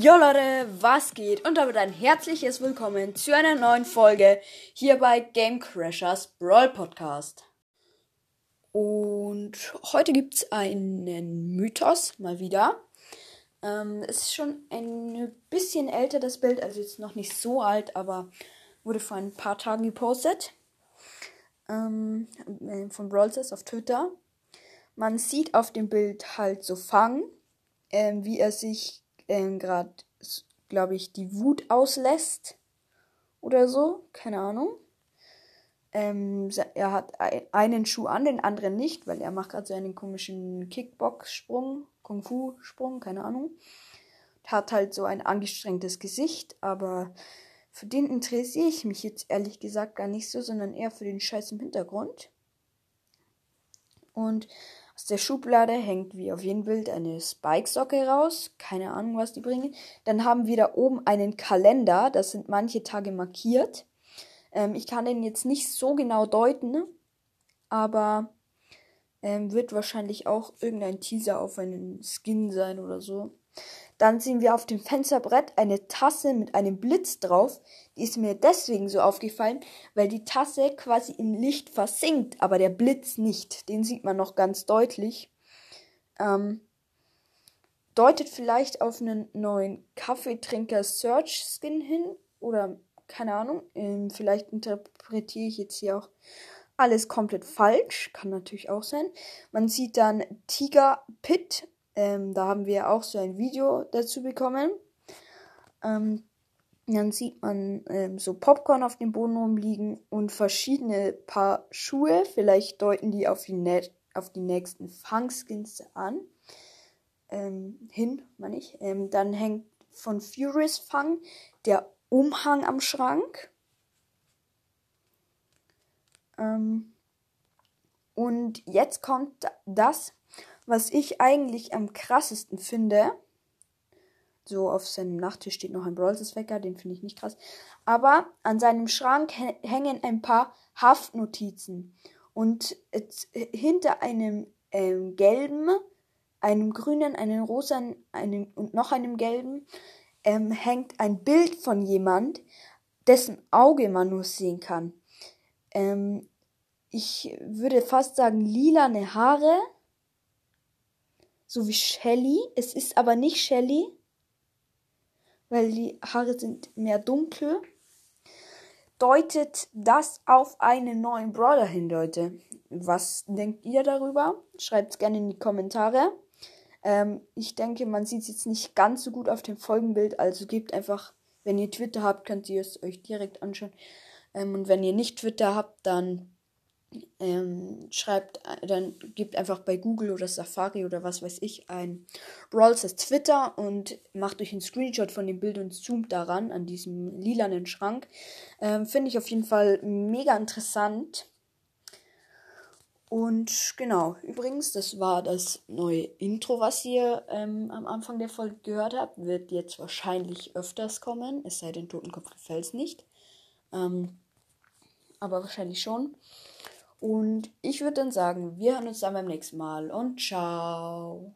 Jo Leute, was geht? Und damit ein herzliches Willkommen zu einer neuen Folge hier bei Game Crashers Brawl Podcast. Und heute gibt es einen Mythos, mal wieder. Ähm, es ist schon ein bisschen älter, das Bild, also jetzt noch nicht so alt, aber wurde vor ein paar Tagen gepostet. Ähm, von Brawl auf Twitter. Man sieht auf dem Bild halt so Fang, ähm, wie er sich ähm, gerade, glaube ich, die Wut auslässt oder so, keine Ahnung. Ähm, er hat einen Schuh an, den anderen nicht, weil er macht gerade so einen komischen Kickbox-Sprung, Kung-Fu-Sprung, keine Ahnung. Hat halt so ein angestrengtes Gesicht, aber für den interessiere ich mich jetzt ehrlich gesagt gar nicht so, sondern eher für den Scheiß im Hintergrund. Und aus der Schublade hängt wie auf jedem Bild eine Spike-Socke raus. Keine Ahnung, was die bringen. Dann haben wir da oben einen Kalender. Das sind manche Tage markiert. Ähm, ich kann den jetzt nicht so genau deuten, aber ähm, wird wahrscheinlich auch irgendein Teaser auf einen Skin sein oder so. Dann sehen wir auf dem Fensterbrett eine Tasse mit einem Blitz drauf. Die ist mir deswegen so aufgefallen, weil die Tasse quasi im Licht versinkt, aber der Blitz nicht. Den sieht man noch ganz deutlich. Ähm, deutet vielleicht auf einen neuen Kaffeetrinker Search Skin hin oder keine Ahnung. Ähm, vielleicht interpretiere ich jetzt hier auch alles komplett falsch. Kann natürlich auch sein. Man sieht dann Tiger Pit ähm, da haben wir auch so ein Video dazu bekommen. Ähm, dann sieht man ähm, so Popcorn auf dem Boden rumliegen und verschiedene Paar Schuhe. Vielleicht deuten die auf die, auf die nächsten Fangskins an. Ähm, hin, meine ich. Ähm, dann hängt von Furious Fang der Umhang am Schrank. Ähm, und jetzt kommt das, was ich eigentlich am krassesten finde, so auf seinem Nachttisch steht noch ein Brawlers Wecker, den finde ich nicht krass. Aber an seinem Schrank hängen ein paar Haftnotizen. Und hinter einem ähm, gelben, einem grünen, einem rosa einem, und noch einem gelben ähm, hängt ein Bild von jemand, dessen Auge man nur sehen kann. Ähm, ich würde fast sagen lilane Haare so wie Shelly. Es ist aber nicht Shelly, weil die Haare sind mehr dunkel. Deutet das auf einen neuen Brawler hin, Leute? Was denkt ihr darüber? Schreibt es gerne in die Kommentare. Ähm, ich denke, man sieht es jetzt nicht ganz so gut auf dem Folgenbild, also gebt einfach, wenn ihr Twitter habt, könnt ihr es euch direkt anschauen. Ähm, und wenn ihr nicht Twitter habt, dann ähm, schreibt, äh, dann gebt einfach bei Google oder Safari oder was weiß ich ein Brawls als Twitter und macht euch einen Screenshot von dem Bild und zoomt daran an diesem lilanen Schrank. Ähm, Finde ich auf jeden Fall mega interessant. Und genau, übrigens, das war das neue Intro, was ihr ähm, am Anfang der Folge gehört habt. Wird jetzt wahrscheinlich öfters kommen, es sei denn, Totenkopf gefällt es nicht. Ähm, aber wahrscheinlich schon. Und ich würde dann sagen, wir hören uns dann beim nächsten Mal und ciao.